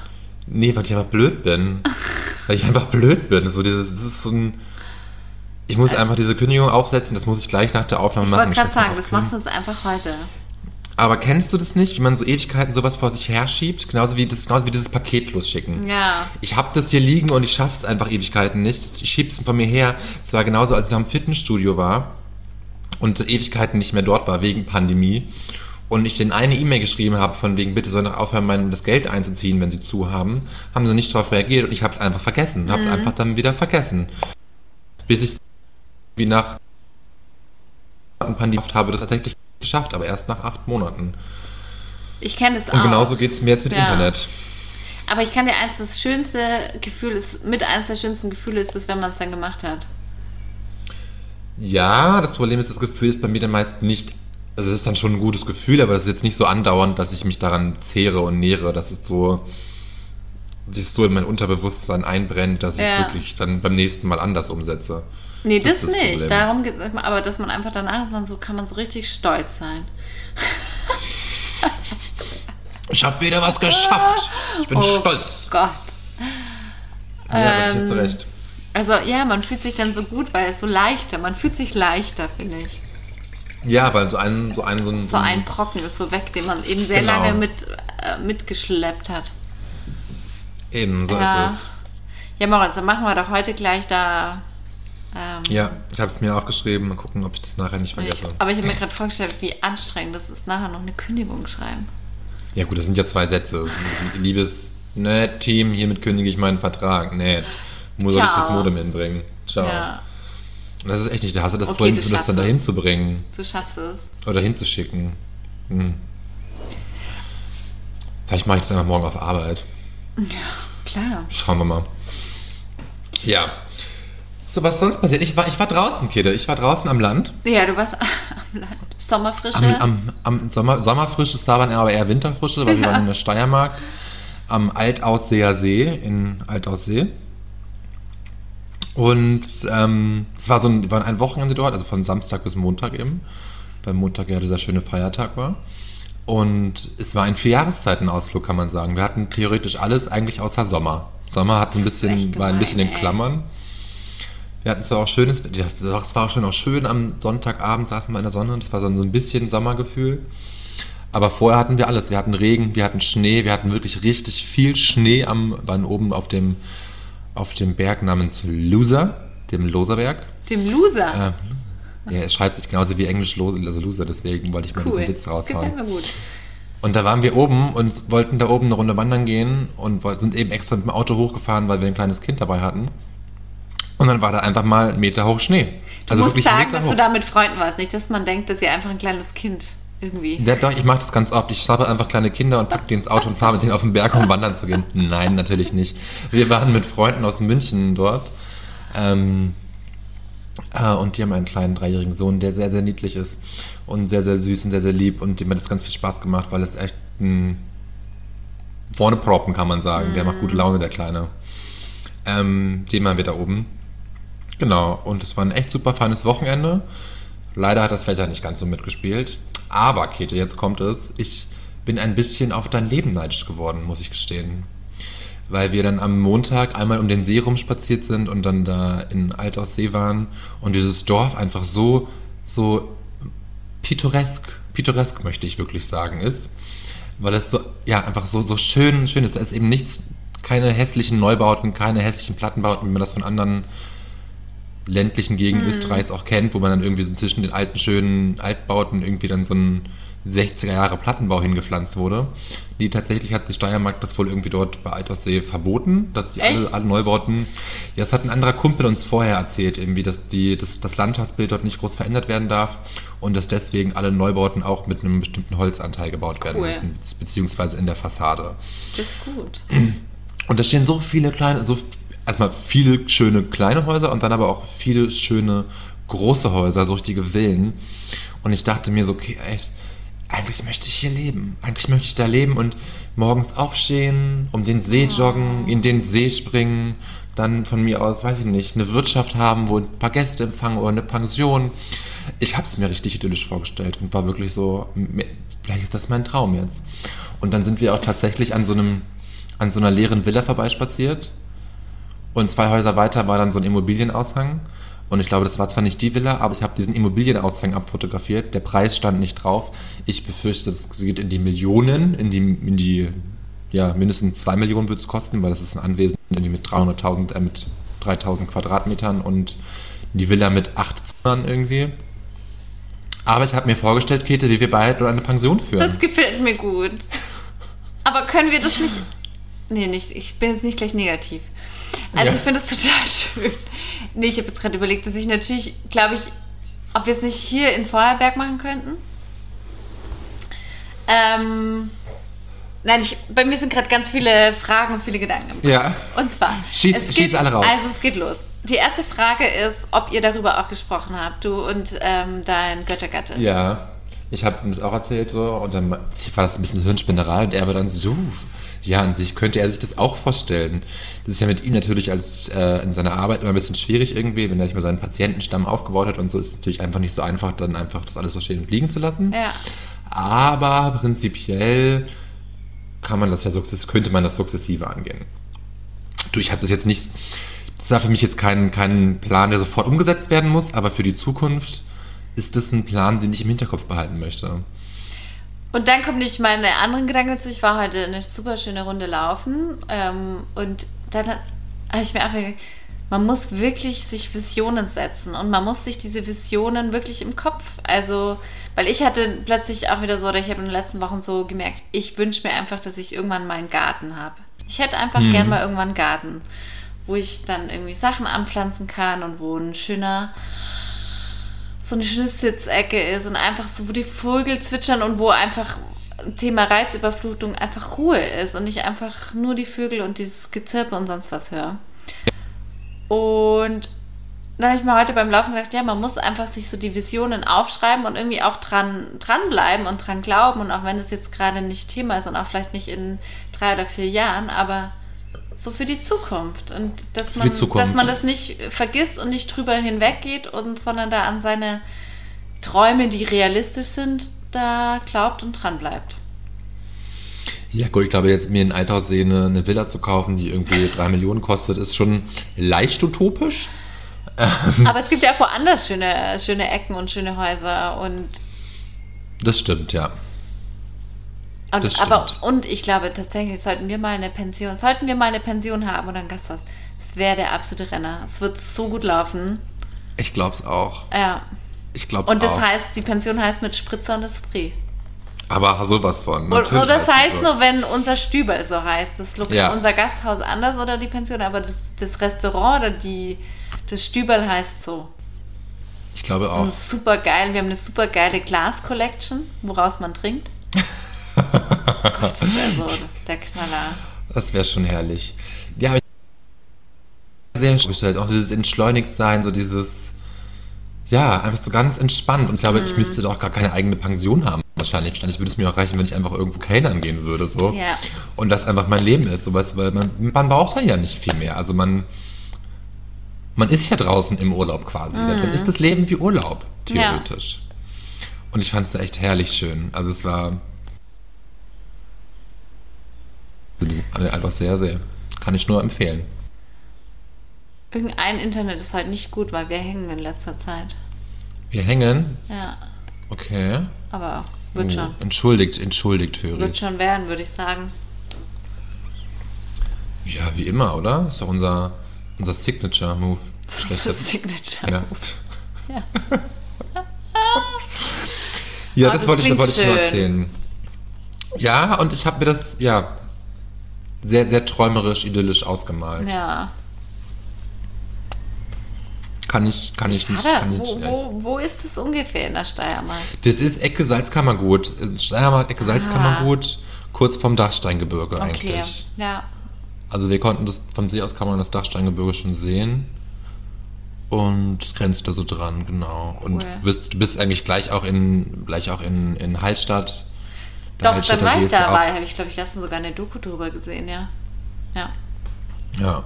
Nee, weil ich einfach blöd bin. weil ich einfach blöd bin. So dieses, das ist so ein. Ich muss einfach diese Kündigung aufsetzen, das muss ich gleich nach der Aufnahme Ich machen. wollte gerade sagen, das machst du jetzt einfach heute. Aber kennst du das nicht, wie man so Ewigkeiten sowas vor sich herschiebt? Genauso wie, das, genauso wie dieses Paket losschicken. Ja. Ich habe das hier liegen und ich schaffe es einfach Ewigkeiten nicht. Ich schiebe es von mir her. Es war genauso, als ich noch im Fitnessstudio war und Ewigkeiten nicht mehr dort war wegen Pandemie. Und ich denen eine E-Mail geschrieben habe, von wegen, bitte soll doch aufhören, mein, das Geld einzuziehen, wenn sie zu haben. Haben sie nicht darauf reagiert und ich habe es einfach vergessen. Habe es einfach dann wieder vergessen. Bis ich wie nach Pandemie habe das tatsächlich geschafft, aber erst nach acht Monaten. Ich kenne es auch. Und genauso geht es mir jetzt mit Ja. Internet. Aber ich kann dir eins, das schönste Gefühl ist, mit eins der schönsten Gefühle ist es, wenn man es dann gemacht hat. Ja, das Problem ist, das Gefühl ist bei mir dann meist nicht. Also es ist dann schon ein gutes Gefühl, aber das ist jetzt nicht so andauernd, dass ich mich daran zehre und nähere. Das ist so, sich so in mein Unterbewusstsein einbrennt, dass ich es Ja. wirklich dann beim nächsten Mal anders umsetze. Nee, Das das, nicht. Problem. Darum geht es aber, dass man einfach danach man so kann man so richtig stolz sein. Ich habe wieder was geschafft. Ich bin Oh stolz. Gott. Ja, ich hast du Ähm, recht. Also ja, man fühlt sich dann so gut, weil es so leichter, man fühlt sich leichter, finde ich. Ja, weil so ein, so ein, so ein, So ein Brocken ist so weg, den man eben sehr Genau. lange mit, äh, mitgeschleppt hat. Eben, so ja. ist es. Ja, Moritz, dann machen wir doch heute gleich da. Ähm, Ja, ich habe es mir aufgeschrieben. Mal gucken, ob ich das nachher nicht ich, vergesse. aber ich habe mir gerade vorgestellt, wie anstrengend das ist, nachher noch eine Kündigung schreiben. Ja gut, das sind ja zwei Sätze. Liebes ne, Team, hiermit kündige ich meinen Vertrag. Nee, muss ich das. Modem hinbringen. Ciao. Ja, das ist echt nicht, hast du das Okay, Problem, du das, dann dahin es. zu bringen du schaffst es. oder hinzuschicken. Hm. Vielleicht mache ich das einfach morgen auf Arbeit. Klar. Schauen wir mal. Ja. So, was sonst passiert? Ich war, ich war draußen, Kidde. Ich war draußen am Land. Ja, du warst am Land. Sommerfrische. Am, am, am Sommer, Sommerfrische, es war dann aber eher Winterfrische, weil wir waren in der Steiermark am Altausseer See, in Altaussee. Und ähm, es war so ein, waren ein Wochenende dort, also von Samstag bis Montag eben, weil Montag ja dieser schöne Feiertag war. Und es war ein Vierjahreszeitenausflug, kann man sagen. Wir hatten theoretisch alles eigentlich außer Sommer. Sommer hat ein bisschen, war ein bisschen in. Klammern. Wir hatten zwar auch schönes, das das war auch schön, auch schön am Sonntagabend saßen wir in der Sonne und es war so ein so ein bisschen Sommergefühl. Aber vorher hatten wir alles. Wir hatten Regen, wir hatten Schnee, wir hatten wirklich richtig viel Schnee am, waren oben auf dem, auf dem Berg namens Loser, dem Loserberg. Dem Loser. Äh, ja, es schreibt sich genauso wie Englisch Lo- also Loser, deswegen wollte ich mal cool. diesen Witz raushauen. Gefällt mir gut. Und da waren wir oben und wollten da oben eine Runde wandern gehen und sind eben extra mit dem Auto hochgefahren, weil wir ein kleines Kind dabei hatten. Und dann war da einfach mal ein Meter hoch Schnee. Du musst sagen, dass du da mit Freunden warst, nicht, dass man denkt, dass ihr einfach ein kleines Kind irgendwie. Ja, doch, ich mache das ganz oft. Ich schnappe einfach kleine Kinder und packe die ins Auto und fahre mit denen auf den Berg, um wandern zu gehen. Nein, natürlich nicht. Wir waren mit Freunden aus München dort. Ähm, äh, und die haben einen kleinen dreijährigen Sohn, der sehr, sehr niedlich ist und sehr, sehr süß und sehr, sehr lieb. Und dem hat es ganz viel Spaß gemacht, weil es echt ein vorne proppen, kann man sagen. Der macht gute Laune, der Kleine. Ähm, den waren wir da oben. Genau, und es war ein echt super feines Wochenende. Leider hat das Wetter nicht ganz so mitgespielt. Aber, Käthe, jetzt kommt es. Ich bin ein bisschen auf dein Leben neidisch geworden, muss ich gestehen. Weil wir dann am Montag einmal um den See rumspaziert sind und dann da in Altaussee waren und dieses Dorf einfach so, so pittoresk, pittoresk möchte ich wirklich sagen, ist. Weil es so, ja, einfach so, so schön, schön ist. Da ist eben nichts, keine hässlichen Neubauten, keine hässlichen Plattenbauten, wie man das von anderen ländlichen Gegenden Österreichs auch kennt, wo man dann irgendwie so zwischen den alten, schönen Altbauten irgendwie dann so ein 60er Jahre Plattenbau hingepflanzt wurde. Die tatsächlich hat die Steiermark das wohl irgendwie dort bei Alterssee verboten, dass die alle, alle Neubauten. Ja, das hat ein anderer Kumpel uns vorher erzählt, irgendwie, dass die, dass das Landschaftsbild dort nicht groß verändert werden darf und dass deswegen alle Neubauten auch mit einem bestimmten Holzanteil gebaut werden Cool. müssen, beziehungsweise in der Fassade. Das ist gut. Und da stehen so viele kleine, so erstmal viele schöne kleine Häuser und dann aber auch viele schöne große Häuser, so richtige Villen. Und ich dachte mir so, okay, echt, eigentlich möchte ich hier leben. Eigentlich möchte ich da leben und morgens aufstehen, um den See joggen, in den See springen, dann von mir aus, weiß ich nicht, eine Wirtschaft haben, wo ein paar Gäste empfangen oder eine Pension. Ich habe es mir richtig idyllisch vorgestellt und war wirklich so, vielleicht ist das mein Traum jetzt. Und dann sind wir auch tatsächlich an so einem, an so einer leeren Villa vorbeispaziert. Und zwei Häuser weiter war dann so ein Immobilienaushang. Und ich glaube, das war zwar nicht die Villa, aber ich habe diesen Immobilienaushang abfotografiert. Der Preis stand nicht drauf. Ich befürchte, das geht in die Millionen, in die, in die ja, mindestens zwei Millionen wird es kosten, weil das ist ein Anwesen irgendwie mit 300.000, äh, mit 3.000 Quadratmetern und die Villa mit acht Zimmern irgendwie. Aber ich habe mir vorgestellt, Käthe, wie wir beide eine Pension führen. Das gefällt mir gut. Aber können wir das nicht. Nee, nicht. Ich bin jetzt nicht gleich negativ. Also Ja. ich finde es total schön. Nee, ich habe jetzt gerade überlegt, dass ich natürlich, glaube ich, ob wir es nicht hier in Feuerberg machen könnten. Ähm. Nein, ich, bei mir sind gerade ganz viele Fragen und viele Gedanken ja. Und zwar. Schieß- es schieß alle raus. Also es geht los. Die erste Frage ist, ob ihr darüber auch gesprochen habt, du und ähm, dein Göttergatte. Ja, ich habe ihm das auch erzählt so und dann war das ein bisschen Hirnspinnerei und er war dann so, ja, an sich könnte er sich das auch vorstellen. Das ist ja mit ihm natürlich als äh, in seiner Arbeit immer ein bisschen schwierig irgendwie, wenn er sich mal seinen Patientenstamm aufgebaut hat und so ist es natürlich einfach nicht so einfach, dann einfach das alles so stehen und liegen zu lassen. Ja. Aber prinzipiell kann man das ja sukzess könnte man das sukzessive angehen. Du, ich habe das jetzt nicht, das war für mich jetzt kein, kein Plan, der sofort umgesetzt werden muss, aber für die Zukunft ist das ein Plan, den ich im Hinterkopf behalten möchte. Und dann kommen nämlich meine anderen Gedanken dazu. Ich war heute eine super schöne Runde laufen ähm, und dann habe ich mir einfach gedacht, man muss wirklich sich Visionen setzen und man muss sich diese Visionen wirklich im Kopf, also, weil ich hatte plötzlich auch wieder so, oder ich habe in den letzten Wochen so gemerkt, ich wünsche mir einfach, dass ich irgendwann mal einen Garten habe. Ich hätte einfach Mhm. gern mal irgendwann einen Garten, wo ich dann irgendwie Sachen anpflanzen kann und wo ein schöner so eine schöne Sitzecke ist und einfach so, wo die Vögel zwitschern und wo einfach Thema Reizüberflutung einfach Ruhe ist und ich einfach nur die Vögel und dieses Gezirpe und sonst was höre. Und dann habe ich mir heute beim Laufen gedacht, ja, man muss einfach sich so die Visionen aufschreiben und irgendwie auch dran dranbleiben und dran glauben. Und auch wenn es jetzt gerade nicht Thema ist und auch vielleicht nicht in drei oder vier Jahren, aber so für die Zukunft. Und dass man, dass man das nicht vergisst und nicht drüber hinweggeht und sondern da an seine Träume, die realistisch sind, da glaubt und dran bleibt. Ja gut, ich glaube jetzt mir in Altaussee eine, Villa zu kaufen, die irgendwie drei Millionen kostet, ist schon leicht utopisch. Aber es gibt ja auch woanders schöne, schöne Ecken und schöne Häuser und Das stimmt, ja. Und, aber, und ich glaube tatsächlich, sollten wir mal eine Pension, sollten wir mal eine Pension haben oder ein Gasthaus, das wäre der absolute Renner. Es wird so gut laufen. Ich glaube es auch. Ja. Ich glaube es Und das auch. heißt, die Pension heißt mit Spritzer und Esprit. Aber sowas von. Natürlich und das heißt es heißt nur, wenn unser Stübel so heißt. Das Lokal, Ja. unser Gasthaus anders oder die Pension, aber das, das Restaurant oder die, das Stübel heißt so. Ich glaube auch. super geil. Wir haben eine super geile Glas-Collection, woraus man trinkt. Gott, das wäre so der Knaller. Das wäre schon herrlich. Ja, habe ich sehr schön gestellt. Auch dieses Entschleunigtsein, so dieses, ja, einfach so ganz entspannt. Und ich glaube, Mhm. ich müsste da auch gar keine eigene Pension haben. Wahrscheinlich. Wahrscheinlich würde es mir auch reichen, wenn ich einfach irgendwo kellnern gehen würde. So. Ja. Und das einfach mein Leben ist. Sowas, weil man, man braucht dann ja nicht viel mehr. Also man, man ist ja draußen im Urlaub quasi. Dann Mhm. ist das Leben wie Urlaub. theoretisch. Und ich fand es echt herrlich schön. Also es war also die sind alle einfach sehr, sehr. Kann ich nur empfehlen. Irgendein Internet ist halt nicht gut, weil wir hängen in letzter Zeit. Wir hängen. Ja, Okay. aber wird Oh, schon. Entschuldigt, entschuldigt, höre Wird ich. schon werden, würde ich sagen. Ja, wie immer, oder? Ist doch unser, unser Signature-Move. Schlechter- Das Signature. Ja. Ja. Ja, Oh, das, das wollte ich, wollte ich nur erzählen. Ja, und ich habe mir das, ja, sehr, sehr träumerisch, idyllisch ausgemalt. Ja. Kann ich, kann ich, nicht. Warte, Kann wo, ich, äh, wo, wo ist es ungefähr in der Steiermark? Das ist Ecke Salzkammergut. Steiermark, Ecke Salzkammergut, kurz vom Dachsteingebirge Okay, eigentlich. ja. Also wir konnten das, vom See aus kann man das Dachsteingebirge schon sehen. Und es grenzt da so dran, genau. Und Cool. du bist, du bist eigentlich gleich auch in, gleich auch in, in Hallstatt. Der Doch, dann war ich dabei. Habe ich, glaube ich, letztens sogar eine Doku drüber gesehen, ja. Ja. Ja.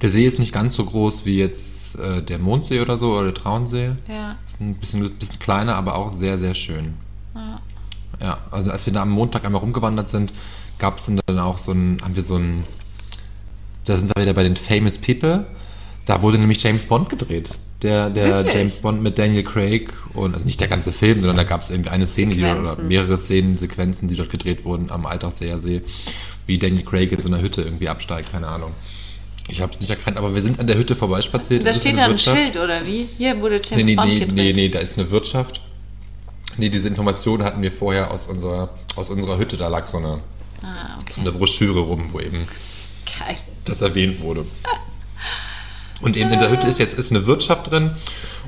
Der See ist nicht ganz so groß wie jetzt äh, der Mondsee oder so oder der Traunsee. Ja. Ein bisschen, bisschen kleiner, aber auch sehr, sehr schön. ja. Ja, also als wir da am Montag einmal rumgewandert sind, gab es dann auch so ein, haben wir so ein, da sind wir wieder bei den Famous People. Da wurde nämlich James Bond gedreht. Der, der Wirklich? James Bond mit Daniel Craig und also nicht der ganze Film, sondern da gab es irgendwie eine Szene, die oder mehrere Szenen, Sequenzen, die dort gedreht wurden am Altachseer See, wie Daniel Craig jetzt in einer Hütte irgendwie absteigt, keine Ahnung. Ich habe es nicht erkannt, aber wir sind an der Hütte vorbeispaziert. Da steht da ein Wirtschaft. Schild, oder wie? Hier wurde James Nee, nee, Bond nee, gedreht. nee, nee, da ist eine Wirtschaft. Nee, diese Information hatten wir vorher aus unserer, aus unserer Hütte. Da lag so eine, Ah, so okay. eine Broschüre rum, wo eben Geil. das erwähnt wurde. Und eben in der Hütte ist jetzt ist eine Wirtschaft drin.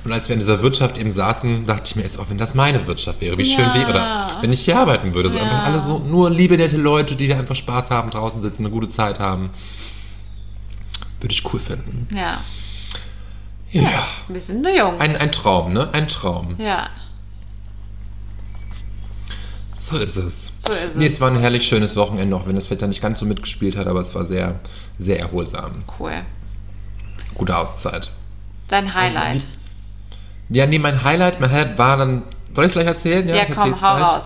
Und als wir in dieser Wirtschaft eben saßen, dachte ich mir jetzt auch, wenn das meine Wirtschaft wäre, wie schön Ja. wäre, oder wenn ich hier arbeiten würde. So Ja. einfach alle so, nur liebe, nette Leute, die da einfach Spaß haben, draußen sitzen, eine gute Zeit haben. Würde ich cool finden. Ja. Ja. Wir sind nur jung. Ein, ein Traum, ne? Ein Traum. ja. So ist es. So ist Nee, es. es war ein herrlich schönes Wochenende, auch wenn das Wetter nicht ganz so mitgespielt hat, aber es war sehr, sehr erholsam. Cool. Gute Auszeit. Dein Highlight. Ja, nee, mein Highlight, mein Highlight war dann. Soll ich es gleich erzählen? Ja, ich komm, hau gleich. raus.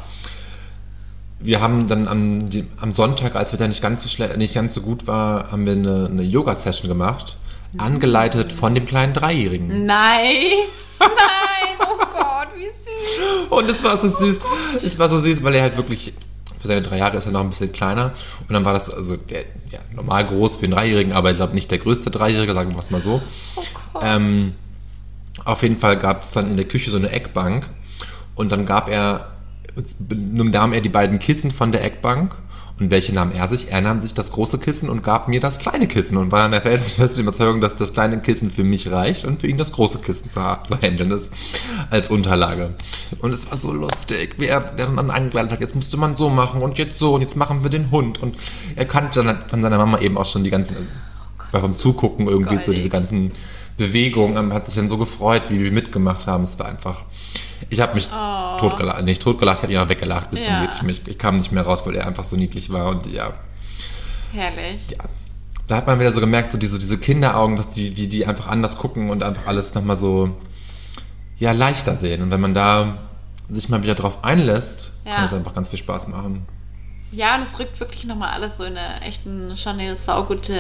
Wir haben dann am, die, am Sonntag, als Wetter nicht ganz so schle- nicht ganz so gut war, haben wir eine, eine Yoga-Session gemacht, angeleitet von dem kleinen Dreijährigen. Nein. Nein. Oh Gott, wie süß. Und es war so süß. Es war so süß, weil er halt wirklich, für seine drei Jahre ist er noch ein bisschen kleiner. Und dann war das, also der, ja, normal groß für einen Dreijährigen, aber ich glaube nicht der größte Dreijährige, sagen wir es mal so. Oh. Ähm, auf jeden Fall gab es dann in der Küche so eine Eckbank. Und dann gab er, nahm er die beiden Kissen von der Eckbank. Und welche nahm er sich? Er nahm sich das große Kissen und gab mir das kleine Kissen und war in der felsenfesten Überzeugung, dass das kleine Kissen für mich reicht und für ihn das große Kissen zu, zu handeln ist als Unterlage. Und es war so lustig, wie er dann angeleitet hat, jetzt musste man so machen und jetzt so und jetzt machen wir den Hund. Und er kannte dann von seiner Mama eben auch schon die ganzen, weil vom Zugucken irgendwie so goldig. diese ganzen Bewegungen, hat sich dann so gefreut, wie wir mitgemacht haben. Es war einfach, ich habe mich Oh. totgelacht, nicht totgelacht, ich habe ihn auch weggelacht bis Ja. zum. Ich, ich kam nicht mehr raus, weil er einfach so niedlich war und ja, Herrlich. ja. Da hat man wieder so gemerkt, so diese, diese Kinderaugen, was die, wie die einfach anders gucken und einfach alles nochmal so, ja, leichter sehen. Und wenn man da sich mal wieder drauf einlässt, Ja. kann es einfach ganz viel Spaß machen. Ja, und es rückt wirklich nochmal alles so in eine echt eine, schon eine saugute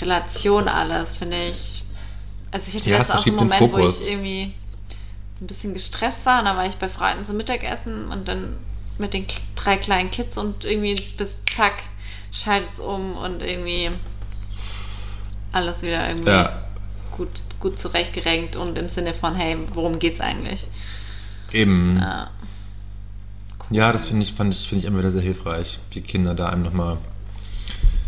Relation alles, finde ich. Also ich hatte Ja, jetzt auch so einen Moment, wo Fokus. ich irgendwie ein bisschen gestresst war und dann war ich bei Freunden zum Mittagessen und dann mit den drei kleinen Kids und irgendwie bis zack, schaltet es um und irgendwie alles wieder irgendwie Ja. gut, gut zurechtgerenkt und im Sinne von, hey, worum geht's eigentlich? Eben. Ja. Ja, das finde ich, fand ich, finde ich immer wieder sehr hilfreich, wie Kinder da einem nochmal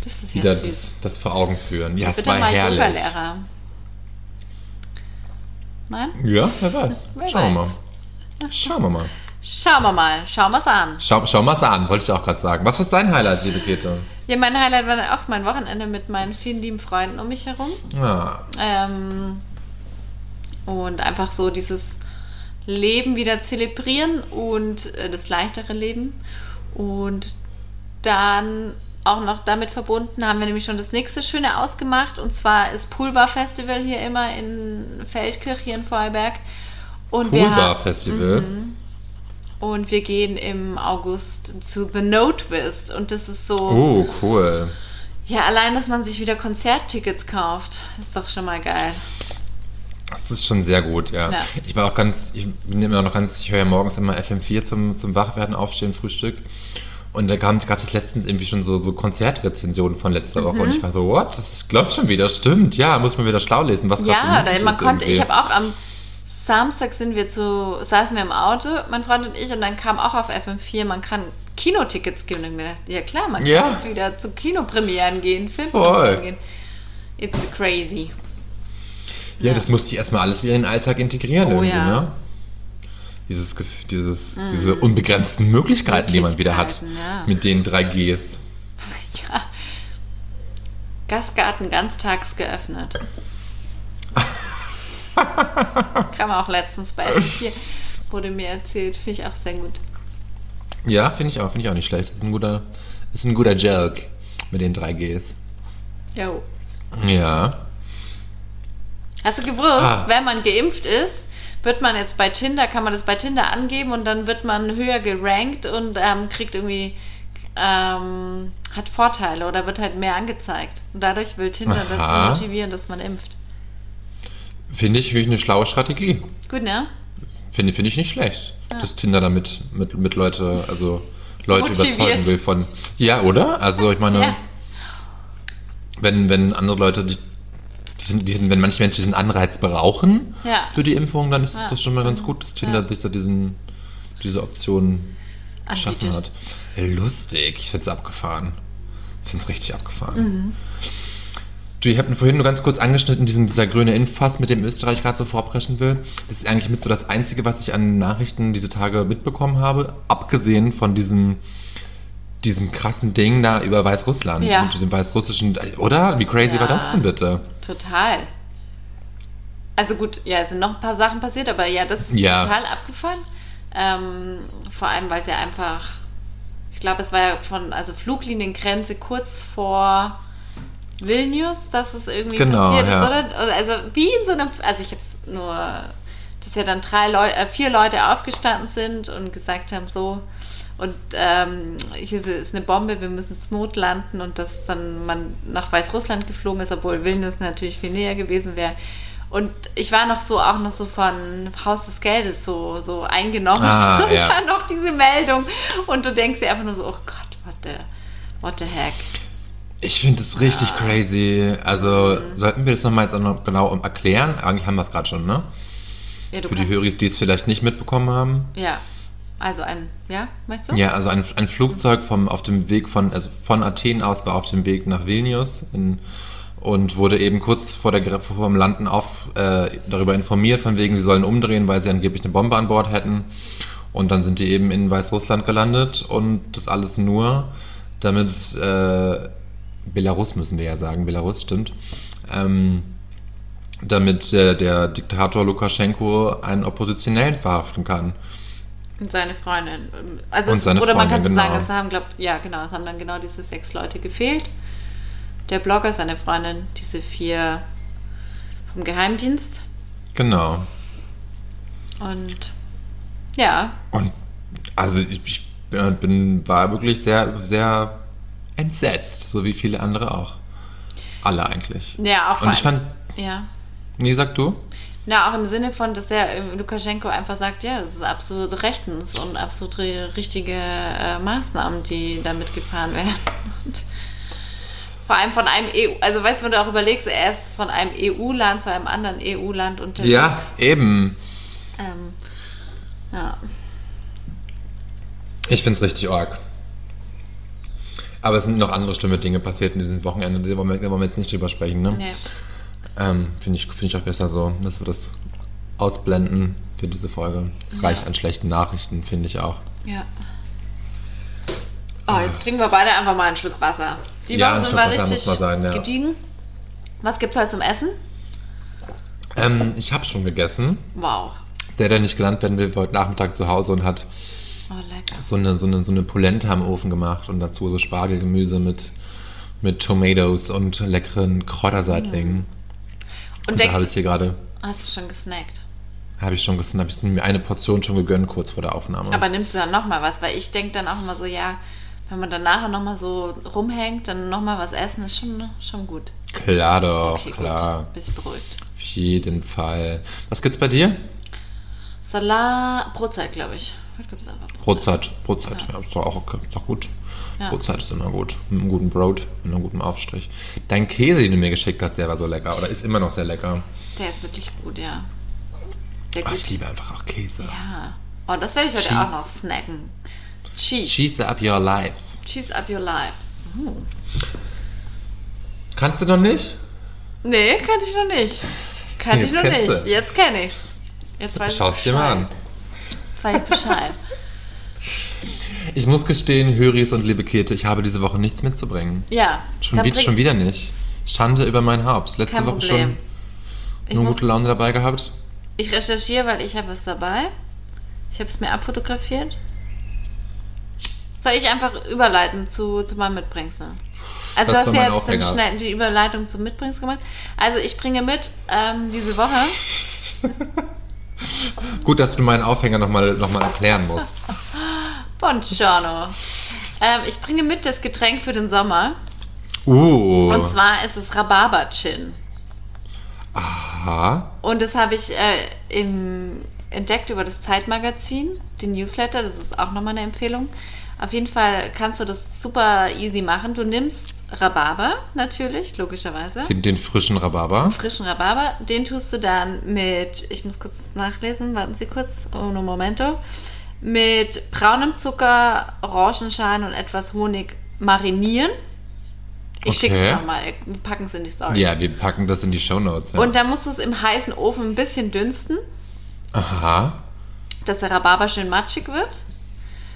Das ist wieder das, das vor Augen führen. Ja, es war herrlich. Yoga-Lehrer. Nein? Ja, wer weiß. Wer Schauen wir mal. Schauen wir mal. Schauen wir mal. Schauen wir es an. Schau, schau mal an, wollte ich auch gerade sagen. Was war dein Highlight, liebe Käthe? Ja, mein Highlight war auch mein Wochenende mit meinen vielen lieben Freunden um mich herum. Ah, Ähm, und einfach so dieses Leben wieder zelebrieren und äh, das leichtere Leben. Und dann auch noch damit verbunden haben wir nämlich schon das nächste Schöne ausgemacht. Und zwar ist Poolbar Festival hier immer in Feldkirch, hier in Vorarlberg. Und Cool wir, Bar ha- Festival. und wir gehen im August zu The Notewist. Und das ist so, Oh, cool. ja, allein, dass man sich wieder Konzerttickets kauft, ist doch schon mal geil. Das ist schon sehr gut, ja. Ja. Ich war auch ganz, ich bin immer noch ganz, ich höre ja morgens immer FM4 zum, zum Wachwerden, Aufstehen, Frühstück. Und da gab es letztens irgendwie schon so, so Konzertrezensionen von letzter Woche. Mhm. Und ich war so, what? Das glaubt schon wieder, stimmt. Ja, muss man wieder schlau lesen, was Ja, da, man konnte, ich irgendwie. habe auch am Samstag sind wir zu, saßen wir im Auto, mein Freund und ich, und dann kam auch auf FM4, man kann Kinotickets geben. Und ich mir gedacht, ja klar, man kann Ja. jetzt wieder zu Kinopremieren gehen, Filmpremieren Voll. gehen. It's crazy. Ja, das musste ich erstmal alles wieder in den Alltag integrieren Oh, irgendwie, ja. Ne? Dieses, dieses, diese unbegrenzten Möglichkeiten, die man wieder hat. Ja. Mit den drei Gs. Ja. Gastgarten ganztags geöffnet. Kam auch letztens bei FM4, wurde mir erzählt. Finde ich auch sehr gut. Ja, finde ich auch, finde ich auch nicht schlecht. Das ist ein guter, ist ein guter Joke mit den drei Gs. Jo. Ja. Hast du gewusst, Ah. wenn man geimpft ist, wird man jetzt bei Tinder, kann man das bei Tinder angeben und dann wird man höher gerankt und ähm, kriegt irgendwie, ähm, hat Vorteile oder wird halt mehr angezeigt. Und dadurch will Tinder Aha. dazu motivieren, dass man impft. Finde ich, eine schlaue Strategie. Gut, ne? Finde, finde ich nicht schlecht, dass Tinder damit mit, mit Leute, also Leute Motiviert. überzeugen will von. Ja, oder? Also ich meine, Ja. wenn, wenn andere Leute die, diesen, diesen, wenn manche Menschen diesen Anreiz brauchen Ja. für die Impfung, dann ist Ja. das schon mal ganz gut, dass Tinder sich da diesen, diese Option geschaffen hat. Lustig, ich finde es abgefahren. Ich finde es richtig abgefahren. Mhm. Du, ich habe vorhin nur ganz kurz angeschnitten, diesen, dieser grüne Impfpass, mit dem Österreich gerade so vorpreschen will. Das ist eigentlich mit so das Einzige, was ich an Nachrichten diese Tage mitbekommen habe, abgesehen von diesem, diesem krassen Ding da über Weißrussland Ja. und diesem weißrussischen, oder? Wie crazy Ja. war das denn bitte? Total. Also gut, ja, es sind noch ein paar Sachen passiert, aber ja, das ist Ja. total abgefahren. Ähm, vor allem, weil es ja einfach, ich glaube, es war ja von, also Flugliniengrenze kurz vor Vilnius, dass es irgendwie Genau, passiert ja. ist, oder? Also wie in so einem, also ich habe es nur, dass ja dann drei Leute, äh, vier Leute aufgestanden sind und gesagt haben, so, und ähm, hier ist eine Bombe, wir müssen ins Not landen und dass dann man nach Weißrussland geflogen ist, obwohl Vilnius natürlich viel näher gewesen wäre. Und ich war noch so, auch noch so von Haus des Geldes so, so eingenommen Ah, und ja. dann noch diese Meldung und du denkst dir einfach nur so, oh Gott, what the, what the heck. Ich finde es richtig crazy. Also Mhm. sollten wir das nochmal jetzt auch noch genau erklären? Eigentlich haben wir es gerade schon, ne? Ja, Für die Höris, die es vielleicht nicht mitbekommen haben. Ja, also ein, ja, möchtest du? Ja, also ein, ein Flugzeug vom, auf dem Weg von, also von Athen aus war auf dem Weg nach Vilnius in, und wurde eben kurz vor, der, vor dem Landen auf, äh, darüber informiert, von wegen, sie sollen umdrehen, weil sie angeblich eine Bombe an Bord hätten. Und dann sind die eben in Weißrussland gelandet und das alles nur, damit äh, Belarus müssen wir ja sagen, Belarus stimmt, ähm, damit der, der Diktator Lukaschenko einen Oppositionellen verhaften kann. Und seine Freundin. Also es, seine oder man kann Freundin, so sagen, genau. es haben, glaub, ja genau, es haben dann genau diese sechs Leute gefehlt. Der Blogger, seine Freundin, diese vier vom Geheimdienst. Genau. Und ja, Und also ich, ich bin, war wirklich sehr, sehr entsetzt, so wie viele andere auch. Alle eigentlich. ja, auch Und ich fand, ja. nee, sag du? Na, auch im Sinne von, dass der äh, Lukaschenko einfach sagt, ja, das ist absolut rechtens und absolut ri- richtige äh, Maßnahmen, die damit gefahren werden. Und vor allem von einem EU, also weißt du, wenn du auch überlegst, er ist von einem EU-Land zu einem anderen EU-Land unterwegs. Ja, eben. Ähm, ja. Ich finde es richtig arg. Aber es sind noch andere schlimme Dinge passiert in diesem Wochenende, da wollen wir, da wollen wir jetzt nicht drüber sprechen. Ne? Nee. Ähm, finde ich, find ich auch besser so, dass wir das ausblenden für diese Folge. Es Ja. reicht an schlechten Nachrichten, finde ich auch. Ja. Oh, jetzt trinken wir beide einfach mal einen Schluck Wasser. Die Ja, Woche sind wir richtig sagen, ja. gediegen. Was gibt's heute zum Essen? Ähm, ich habe schon gegessen. Wow. Der, der nicht genannt werden will, war heute Nachmittag zu Hause und hat Oh, so eine, so eine, so eine Polenta im Ofen gemacht und dazu so Spargelgemüse mit, mit Tomatoes und leckeren Kräuterseitlingen. Und Und da habe ich hier gerade. hast du schon gesnackt? Habe ich schon gesehen, habe ich mir eine Portion schon gegönnt, kurz vor der Aufnahme. Aber nimmst du dann nochmal was? Weil ich denke dann auch immer so, ja, wenn man dann nachher nochmal so rumhängt, dann nochmal was essen, ist schon, schon gut. klar doch, Okay, klar. gut. Bin ich beruhigt. Auf jeden Fall. Was gibt's bei dir? Salat, Brotzeit, glaube ich. Heute gibt es einfach Brotzeit. Brotzeit, ja, ist doch auch. Ist doch gut. Ja. Brotzeit ist immer gut. Mit einem guten Brot, mit einem guten Aufstrich. Dein Käse, den du mir geschickt hast, der war so lecker. Oder ist immer noch sehr lecker. Der ist wirklich gut, ja. Gut. ich liebe einfach auch Käse. Ja. Oh, das werde ich heute Cheese. auch noch snacken. Cheese. Cheese up your life. Cheese up your life. Uh. Kannst du noch nicht? Nee, kannte ich noch nicht. Kannte ich noch nicht. du. Jetzt kenne ich's. Jetzt weiß Schau's ich dir mal an. Weiß ich Bescheid. Ich muss gestehen, Höris und liebe Käthe, ich habe diese Woche nichts mitzubringen. Ja. Schon, wieder, schon wieder nicht. Schande über mein Haupt. Letzte Kein Woche Problem. schon nur gute Laune dabei gehabt. ich recherchiere, weil ich habe es dabei. Ich habe es mir abfotografiert. Soll ich einfach überleiten zu, zu meinem Mitbringsel? Also Das du hast ja jetzt den schnell die Überleitung zum Mitbringsel gemacht. Also ich bringe mit ähm, diese Woche. Gut, dass du meinen Aufhänger nochmal noch mal erklären musst. Buongiorno. Ähm, ich bringe mit das Getränk für den Sommer. Uh. Und zwar ist es Rhabarber-Gin. Aha. Und das habe ich äh, im, entdeckt über das Zeitmagazin, den Newsletter. Das ist auch nochmal eine Empfehlung. Auf jeden Fall kannst du das super easy machen. Du nimmst Rhabarber natürlich, logischerweise. Den, den frischen Rhabarber. Frischen Rhabarber. Den tust du dann mit, ich muss kurz nachlesen, warten Sie kurz, uno momento. Mit braunem Zucker, Orangenschalen und etwas Honig marinieren. Ich Okay. schick's nochmal, wir packen es in die Story. Ja, wir packen das in die Shownotes. Ja. Und dann musst du es im heißen Ofen ein bisschen dünsten, Aha. dass der Rhabarber schön matschig wird.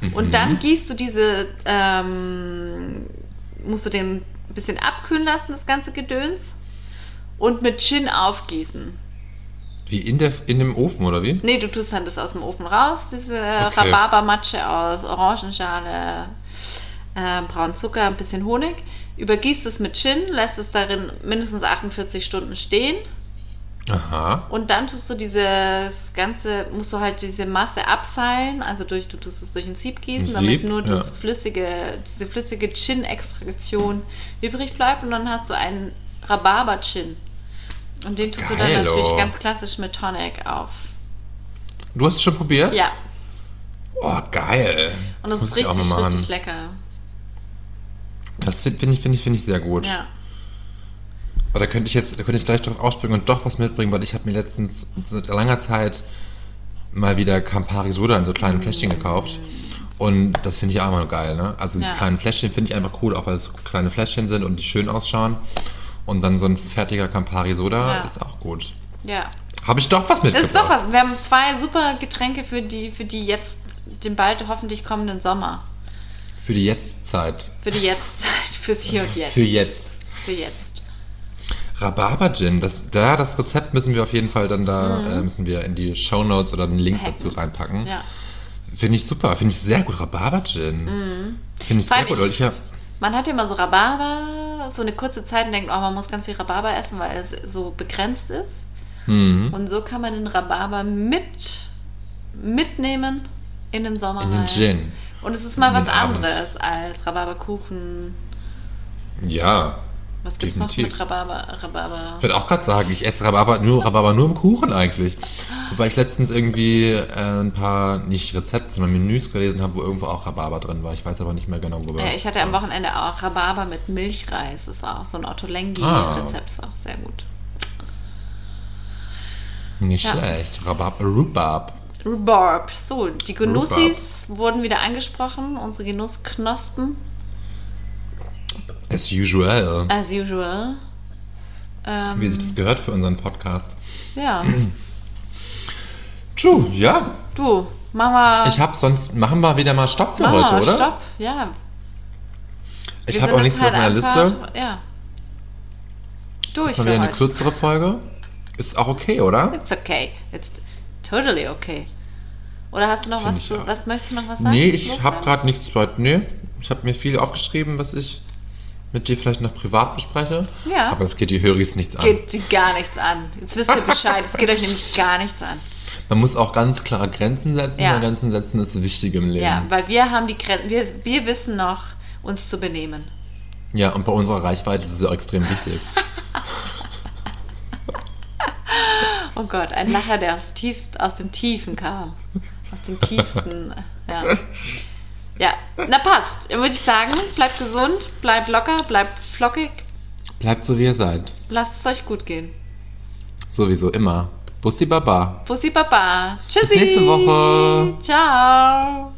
Mhm. Und dann gießt du diese, ähm, musst du den ein bisschen abkühlen lassen, das ganze Gedöns. Und mit Gin aufgießen. Wie in, der, in dem Ofen, oder wie? Nee, du tust dann das aus dem Ofen raus, diese Okay. Rhabarbermatsche aus Orangenschale, äh, braunen Zucker, ein bisschen Honig. Übergießt es mit Gin, lässt es darin mindestens 48 Stunden stehen. Aha. Und dann tust du dieses ganze, musst du halt diese Masse abseilen, also durch, du tust es durch ein Sieb gießen, Ein damit Sieb, nur das ja. flüssige, diese flüssige Gin-Extraktion übrig bleibt und dann hast du einen Rhabarber-Gin. Und den tust du dann Geilo. natürlich ganz klassisch mit Tonic auf. Du hast es schon probiert? Ja, Oh, geil. und das, muss ist richtig, richtig lecker. Das finde find ich, find ich, find ich sehr gut. Ja. Aber da könnte ich jetzt, da könnte ich gleich drauf ausspringen und doch was mitbringen, weil ich habe mir letztens seit langer Zeit mal wieder Campari Soda in so kleinen Fläschchen gekauft. Und das finde ich auch immer geil, ne? Also diese Ja. kleinen Fläschchen finde ich einfach cool, auch weil es so kleine Fläschchen sind und die schön ausschauen. Und dann so ein fertiger Campari Soda Ja. ist auch gut. Ja. Habe ich doch was Das mitgebracht. ist doch was. Wir haben zwei super Getränke für die, für die jetzt, den bald hoffentlich kommenden Sommer. Für die Jetztzeit. Für die Jetztzeit, fürs Hier und Jetzt. Für jetzt. Für jetzt. Rhabarber Gin, das, da, das Rezept müssen wir auf jeden Fall dann da, äh, müssen wir in die Show Notes oder einen Link Hacken. dazu reinpacken. Mhm. Ja. Finde ich super, finde ich sehr gut. Rhabarber Gin. Finde ich Vor sehr gut. ich- ich Man hat ja immer so Rhabarber, so eine kurze Zeit und denkt, oh, man muss ganz viel Rhabarber essen, weil es so begrenzt ist. Mhm. Und so kann man den Rhabarber mit mitnehmen in den Sommer. in den. Gin. Und es ist mal In was anderes als Rhabarberkuchen. Ja. Was gibt's noch Definitiv. mit Rhabarber? Rhabarber. Ich würde auch gerade sagen, ich esse Rhabarber nur, Rhabarber nur im Kuchen eigentlich. Wobei ich letztens irgendwie äh, ein paar, nicht Rezepte, sondern Menüs gelesen habe, wo irgendwo auch Rhabarber drin war. Ich weiß aber nicht mehr genau, wo Ja, das ich hatte am war. Wochenende auch Rhabarber mit Milchreis. Das war auch so ein Ah. Ottolenghi-Rezept. Ist auch sehr gut. Nicht Ja. schlecht. Rhabarber, Rhubarb. Rhubarb. So, die Genussis wurden wieder angesprochen. Unsere Genussknospen, As usual. as usual. Ähm, Wie sich das gehört für unseren Podcast. ja, True, ja. du, machen wir. Ich habe sonst, machen wir wieder mal Stopp für heute, oder? Stopp, ja. Ich habe auch nichts mehr auf halt meiner Liste. Ja. Durch Das war wieder eine heute. kürzere Folge. Ist auch okay, oder? It's okay. It's totally okay. Oder hast du noch Find was zu, was möchtest du noch was sagen? Nee, ich habe gerade nichts weiter. Nee, ich habe mir viel aufgeschrieben, was ich mit dir vielleicht noch privat bespreche. Ja. Aber das geht die Höris nichts an. Geht sie gar nichts an. Jetzt wisst ihr Bescheid. Es geht euch nämlich gar nichts an. Man muss auch ganz klare Grenzen setzen. Ja. weil Grenzen setzen ist wichtig im Leben. Ja, weil wir haben die Grenzen, wir, wir wissen noch, uns zu benehmen. Ja, und bei unserer Reichweite ist es auch extrem wichtig. Oh Gott, ein Lacher, der aus, tiefst, aus dem Tiefen kam. Aus dem tiefsten. Ja. Ja, na passt. Würde ich sagen, bleibt gesund, bleibt locker, bleibt flockig. Bleibt so, wie ihr seid. Lasst es euch gut gehen. Sowieso immer. Bussi Baba. Bussi Baba. Tschüssi. nächste Woche. Ciao.